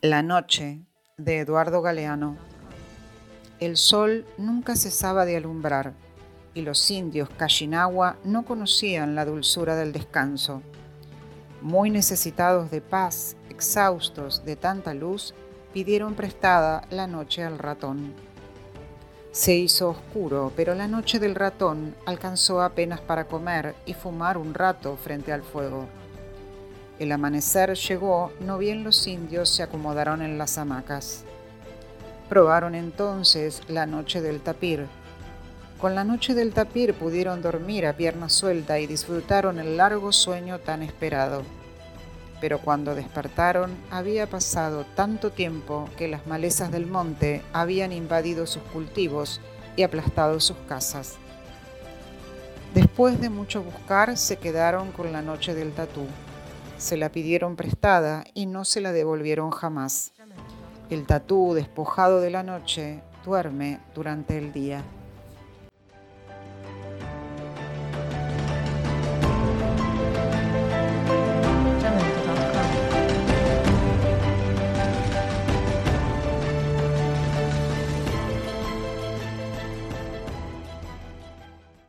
La noche de Eduardo Galeano. El sol nunca cesaba de alumbrar y los indios Kashinagua no conocían la dulzura del descanso. Muy necesitados de paz, exhaustos de tanta luz, pidieron prestada la noche al ratón. Se hizo oscuro, pero la noche del ratón alcanzó apenas para comer y fumar un rato frente al fuego. El amanecer llegó, no bien los indios se acomodaron en las hamacas. Probaron entonces la noche del tapir. Con la noche del tapir pudieron dormir a pierna suelta y disfrutaron el largo sueño tan esperado. Pero cuando despertaron había pasado tanto tiempo que las malezas del monte habían invadido sus cultivos y aplastado sus casas. Después de mucho buscar se quedaron con la noche del tatú. Se la pidieron prestada y no se la devolvieron jamás. El tatú, despojado de la noche, duerme durante el día.